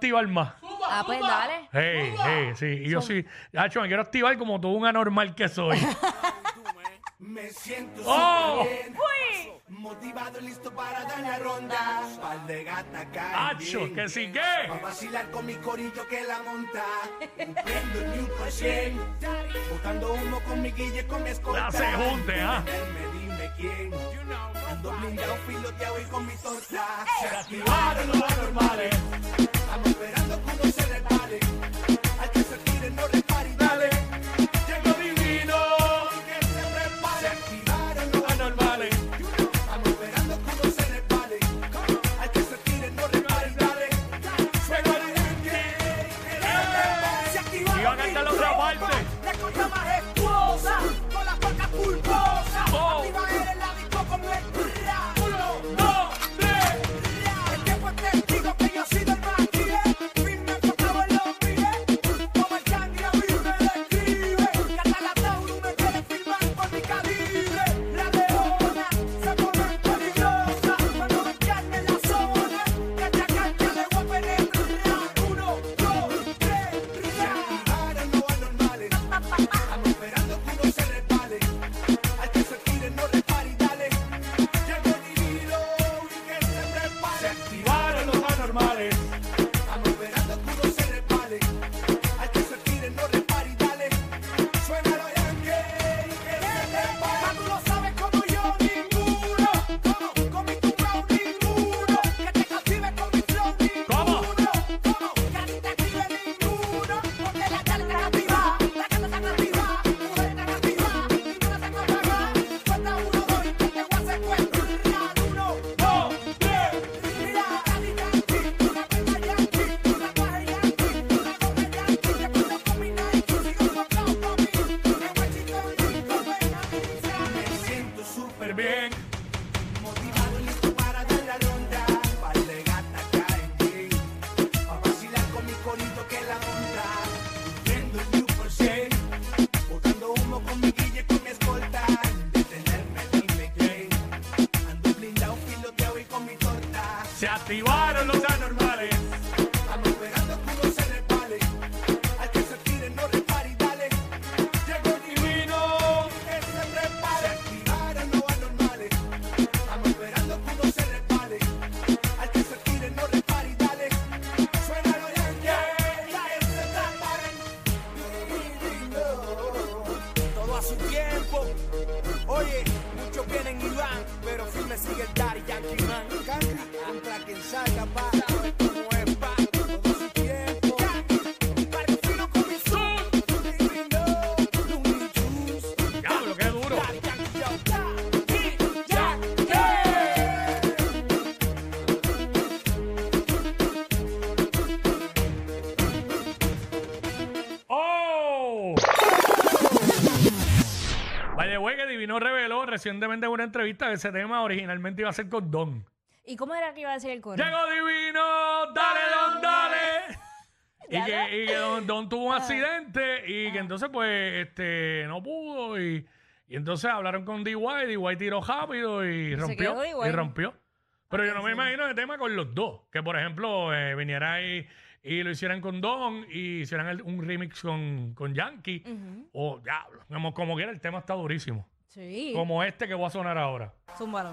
activar más. Ah, pues dale. Hey, hey, sí. Y yo sí, Hacho, me quiero activar como todo un anormal que soy. Me siento ¡Oh! súper bien, motivado y listo para dar la ronda. Par de gata bien. que sí que. Va a vacilar con mi corillo que la monta. Prendo el new cien. Botando humo con mi guille, con mi escolta. La se junte, ¿ah? Dime, dime quién. Ando blindado, filoteado y con mi torta. Se activaron los anormales. Esperando que se resbale. Siento súper Vaya, que Divino reveló recientemente en una entrevista que ese tema originalmente iba a ser con Don. ¿Y cómo era que iba a decir el coro? ¡Llegó Divino! ¡Dale, Don, dale! Y que, y que don, Don tuvo un accidente y que entonces pues este no pudo y, y entonces hablaron con DY, DY tiró rápido y rompió. quedó DY. Y rompió. Pero yo no me imagino el tema con los dos. Que por ejemplo eh, viniera ahí y lo hicieran con Don y hicieran el- un remix con, con Yankee. O diablo, como, como quiera, el tema está durísimo. Sí. Como este que voy a sonar ahora. Zúmbalo.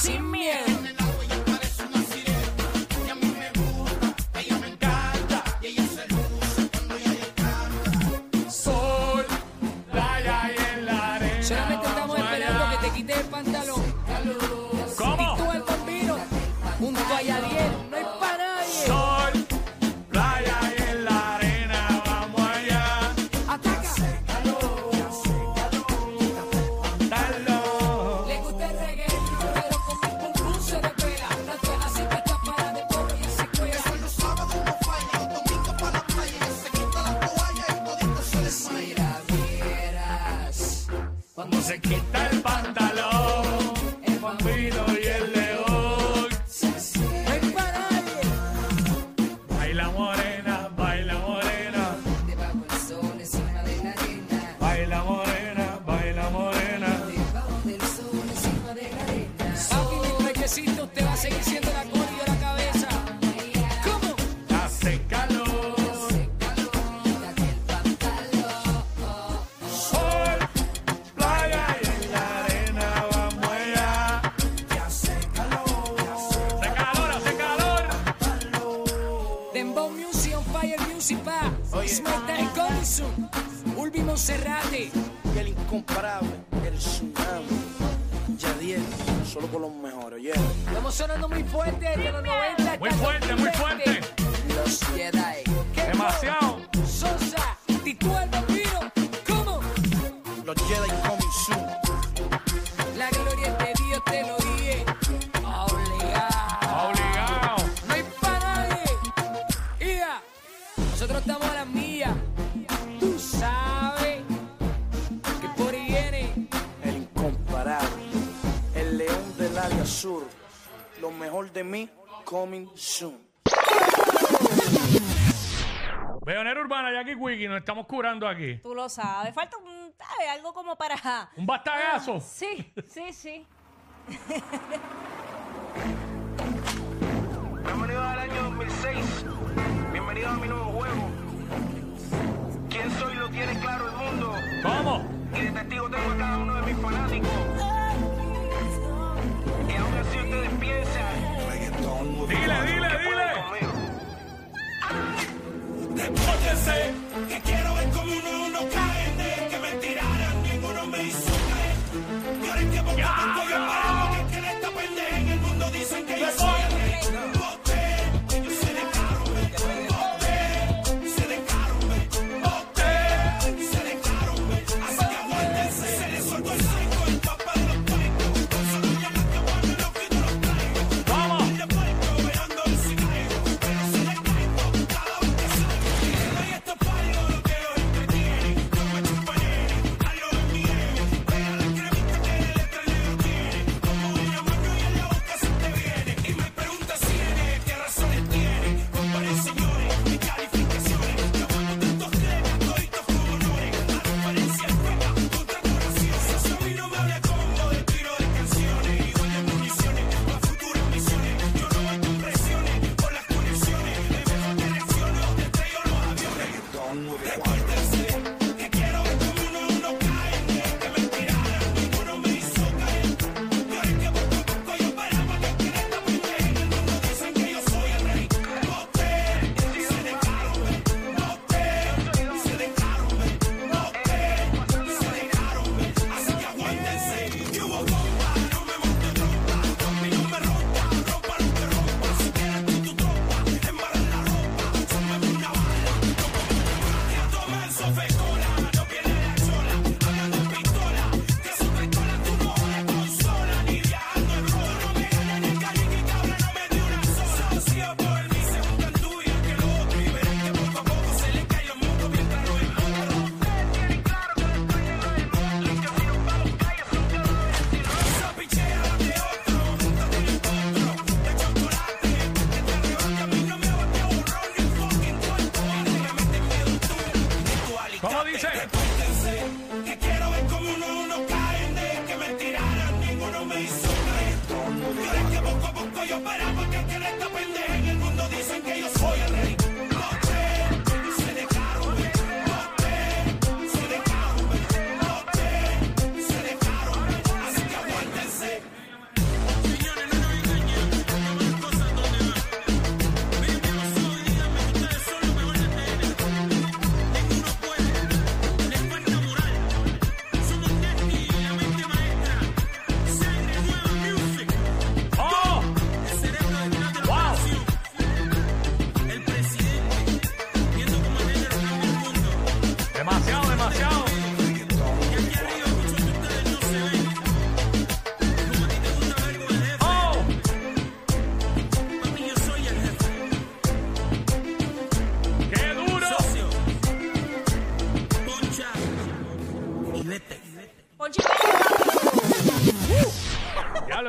Sin miedo. se quita el pantalón. El Smartay Colisu, Ulvi Monserrate y el incomparable, el tsunami. Yadiel, solo con los mejores. Yeah. Estamos sonando muy fuerte desde los 90 Muy fuerte, muy fuerte. Los Jedi. Demasiado. Sosa, Tituel, Lo mejor de mí, coming soon. Veonera Urbana, Jackie Wiki, nos estamos curando aquí. Tú lo sabes. Falta un, algo como para. ¿Un bastagazo? Ah, sí, sí, sí. Bienvenidos al año 2006. Bienvenidos a mi nuevo juego. ¿Quién soy? Lo tiene claro el mundo. ¿Cómo? Y de testigo tengo a. Dile, dile, dile.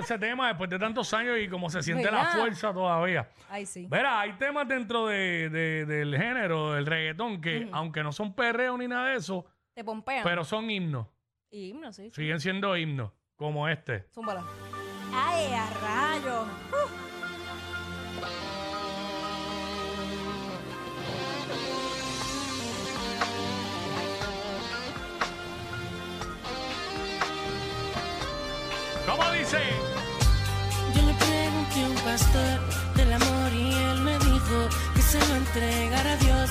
Ese tema después de tantos años y como se siente la fuerza todavía. Ay, sí. Verá, hay temas dentro de, de- del género, del reggaetón, que aunque no son perreo ni nada de eso, Te pompean. pero son himnos. Y himno, sí. Siguen siendo himnos, como este. Zúmbala. Ay, a rayos. ¿Cómo dice? Pastor del amor y él me dijo que se lo entregara a Dios.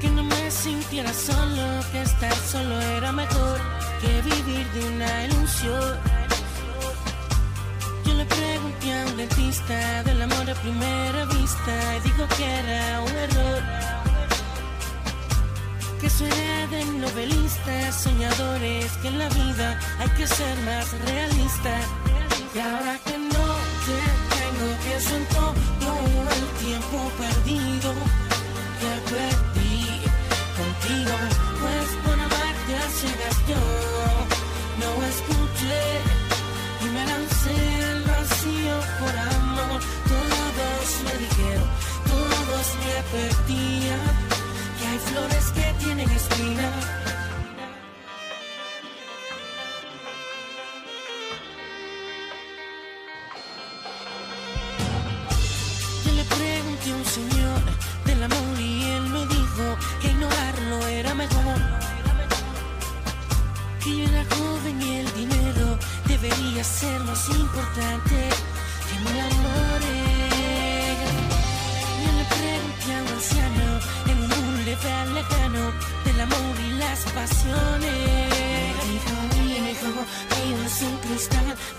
Que no me sintiera solo, que estar solo era mejor que vivir de una ilusión. Yo le pregunté a un dentista del amor a primera vista y dijo que era un error. Que eso era de novelistas, soñadores, que en la vida hay que ser más realista. Y ahora tengo,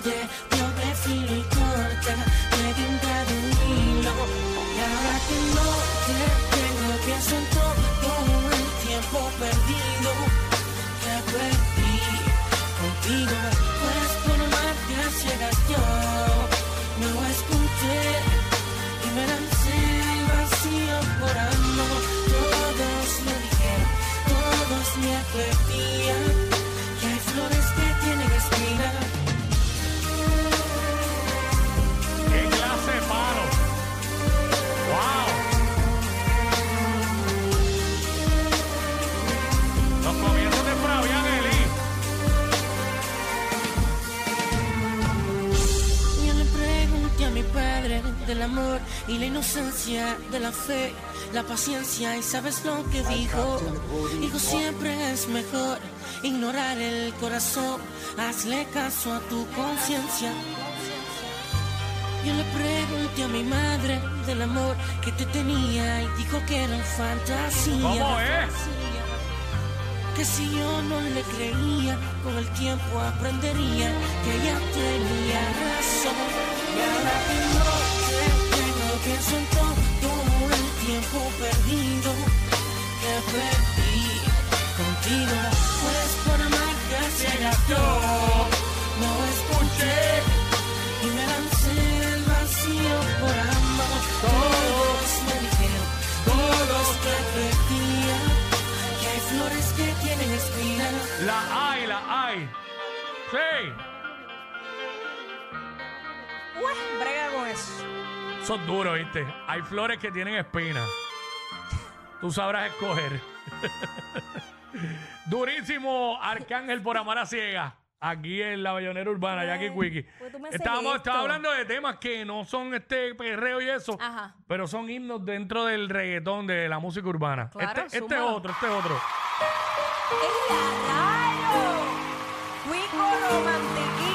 de doble filo y corta, de tinta de hilo. Y ahora que no te tengo, pienso en todo el tiempo perdido que perdí contigo. Pues por amarte a ciegas yo amor y la inocencia de la fe, la paciencia y sabes lo que dijo. Dijo siempre es mejor ignorar el corazón, hazle caso a tu conciencia. Yo le pregunté a mi madre del amor que te tenía y dijo que era fantasía. ¿Cómo es? Que si yo no le creía, con el tiempo aprendería que ella tenía razón. Y ahora que no te tengo, pienso en todo el tiempo perdido que perdí contigo. Pues por amarte a ciegas yo no escuché y me lancé al vacío por amor. Todos me dijeron, todos te advertían que hay flores que tienen espinas. La hay, la hay. Sí. Son duros, ¿viste? Hay flores que tienen espinas. Tú sabrás escoger. Durísimo Arcángel por amar a ciega. Aquí en la Bayonera Urbana, Jackie Quickie. pues tú me Estábamos, estaba hablando de temas que no son este perreo y eso, Ajá. pero son himnos dentro del reggaetón, de la música urbana. Claro, este, este otro, este es otro. ¡Ey, a rayos! Cuico romantiquín.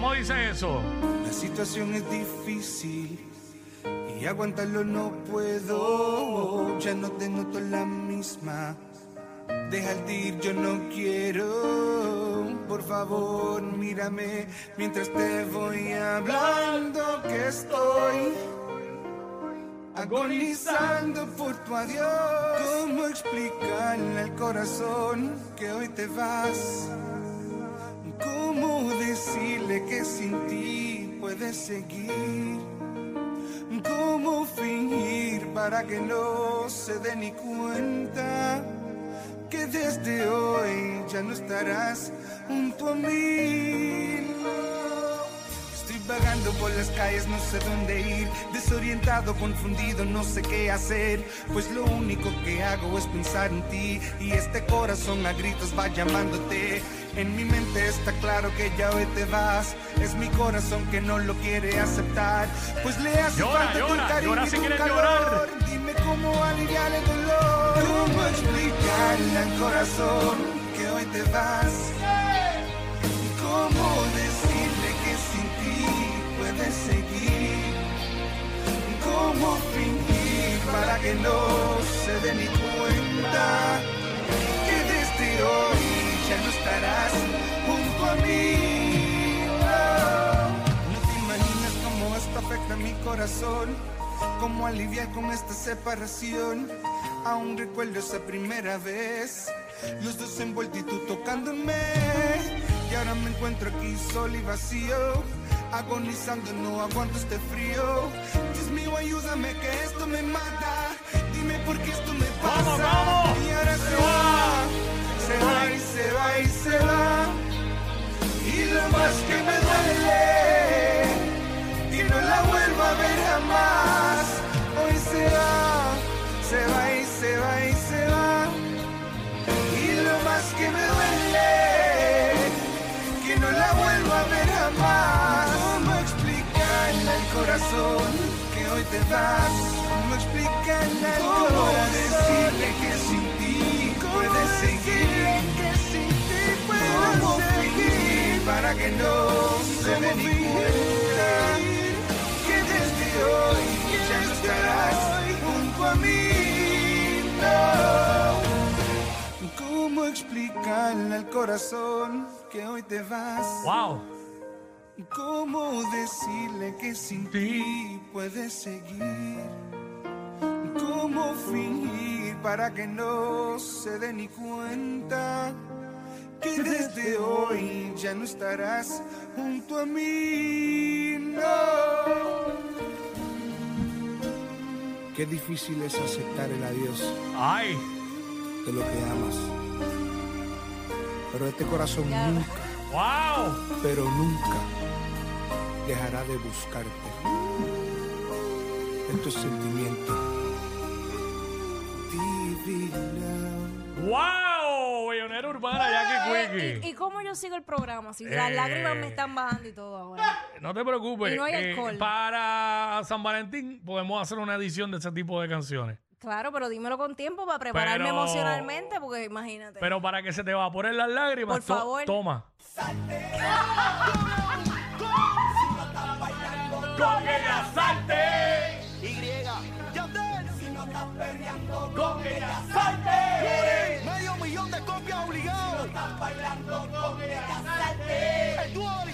¿Cómo dice eso? La situación es difícil y aguantarlo no puedo. Ya no te noto la misma. Déjate ir, yo no quiero. Por favor, mírame mientras te voy hablando que estoy agonizando por tu adiós. ¿Cómo explicarle al corazón que hoy te vas? ¿Cómo decirle que sin ti puedes seguir? ¿Cómo fingir para que no se dé ni cuenta que desde hoy ya no estarás junto a mí? Estoy vagando por las calles, no sé dónde ir, desorientado, confundido, no sé qué hacer, pues lo único que hago es pensar en ti y este corazón a gritos va llamándote. En mi mente está claro que ya hoy te vas, es mi corazón que no lo quiere aceptar, pues le hace Llora, falta tu llora, cariño llora y tu calor. llorar. Dime cómo aliviar el dolor, cómo explicarle al corazón que hoy te vas. ¿Cómo decirle que sin ti puedes seguir? ¿Cómo fingir para que no se dé ni cuenta que desde hoy ya no estarás junto a mí? No, no te imaginas cómo esto afecta a mi corazón, cómo aliviar con esta separación. Aún recuerdo esa primera vez, los dos envueltos y tú tocándome. Y ahora me encuentro aquí solo y vacío, agonizando, no aguanto este frío. Dios mío, ayúdame que esto me mata. Dime por qué esto me pasa. ¡Vamos, vamos! Y ahora se va, se va y se va y se va. Y lo más que me duele, que no la vuelvo a ver jamás. Hoy se va, se va y se va y se va. Y lo más que me duele, que no la vuelvo a ver jamás. ¿Cómo explicarle al corazón que hoy te vas? ¿Cómo explicarle al corazón decirle que para que no se ni cuenta que desde hoy ya no estarás junto a mí. No. ¿Cómo explicarle al corazón que hoy te vas? Wow. ¿Cómo decirle que sin ti puedes seguir? ¿Cómo fingir para que no se dé ni cuenta que desde hoy ya no estarás junto a mí? No. Qué difícil es aceptar el adiós Ay. de lo que amas. Pero este corazón Ya. nunca Wow. pero nunca dejará de buscarte. Esto es sentimiento divino. Wow. Bellonera urbana, Jackie Eh, Quickie. ¿Y, y cómo yo sigo el programa? Si las Eh. lágrimas me están bajando y todo ahora. No te preocupes. Y no hay eh, alcohol. para San Valentín podemos hacer una edición de ese tipo de canciones. Claro, pero dímelo con tiempo para prepararme Pero- emocionalmente, porque imagínate. Pero para que se te evaporen las lágrimas, Por to- favor. toma. Con ella salte. Con ella salte.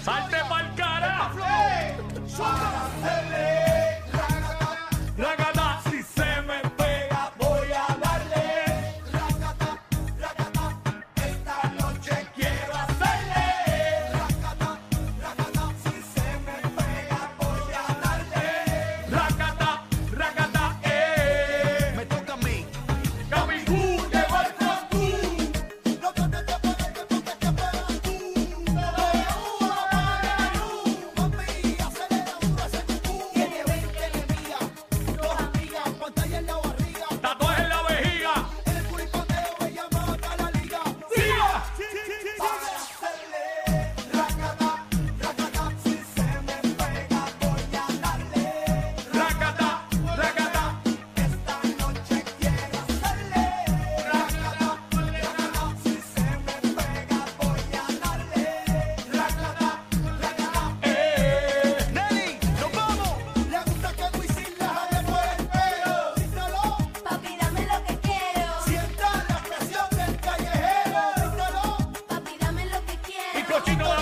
Salte pa'l cara. Ragata,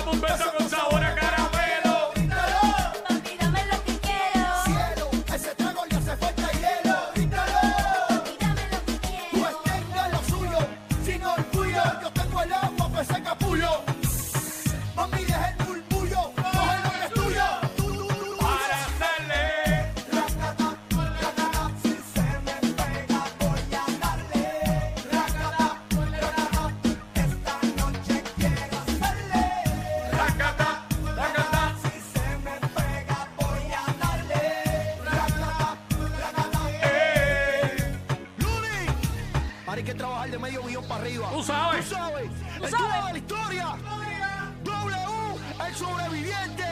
bumbeira, tú sabes. de la historia. W, el sobreviviente.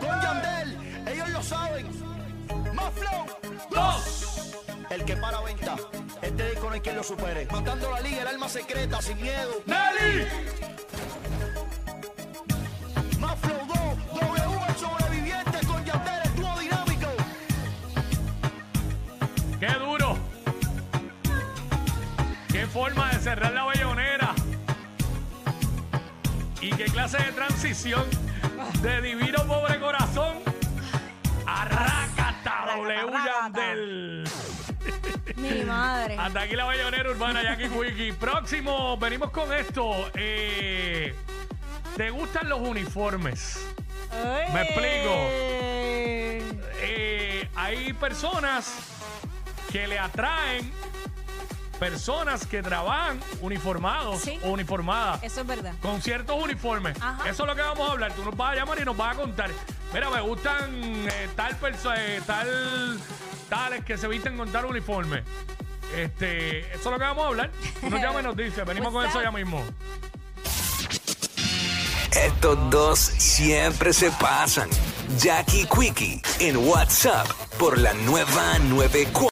Con Yandel. Ellos lo saben. Más flow. Dos. El que para venta. Este disco no hay quien lo supere. Matando la liga, el alma secreta, sin miedo. ¡Nelly! Más flow 2. W, el sobreviviente. Con Yandel, el dúo dinámico. ¡Qué duro! ¡Qué forma de cerrar la bellonera! ¿Y qué clase de transición de divino pobre corazón a Racata W. Yandel? Mi madre. Hasta aquí la bellonera urbana Jackie Quickie. Próximo, venimos con esto. Eh, ¿Te gustan los uniformes? me explico. Eh, hay personas que le atraen personas que trabajan uniformados Sí. o uniformadas Eso es verdad. con ciertos uniformes. Ajá. Eso es lo que vamos a hablar. Tú nos vas a llamar y nos vas a contar. Mira, me gustan eh, tal persona, tal tales que se visten con tal uniforme. Este, eso es lo que vamos a hablar. Tú nos llamas y nos dice. Venimos con What's eso up? ya mismo. Estos dos siempre se pasan. Jackie Quickie en WhatsApp por la nueva 94.